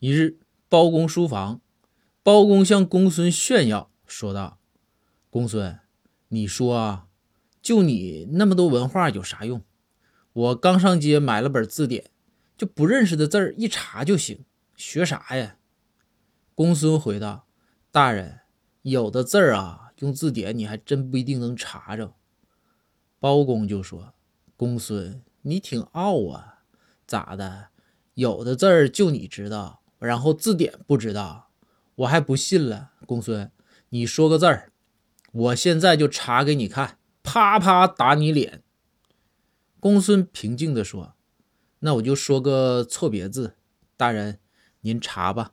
一日，包公书房，包公向公孙炫耀说道：“公孙，你说啊，就你那么多文化有啥用？我刚上街买了本字典，就不认识的字儿一查就行，学啥呀？”公孙回道：“大人，有的字儿啊，用字典你还真不一定能查着。”包公就说：“公孙，你挺傲啊，咋的？有的字儿就你知道。”然后字典不知道，我还不信了。公孙，你说个字儿，我现在就查给你看，啪啪打你脸。公孙平静地说：“那我就说个错别字，大人您查吧。”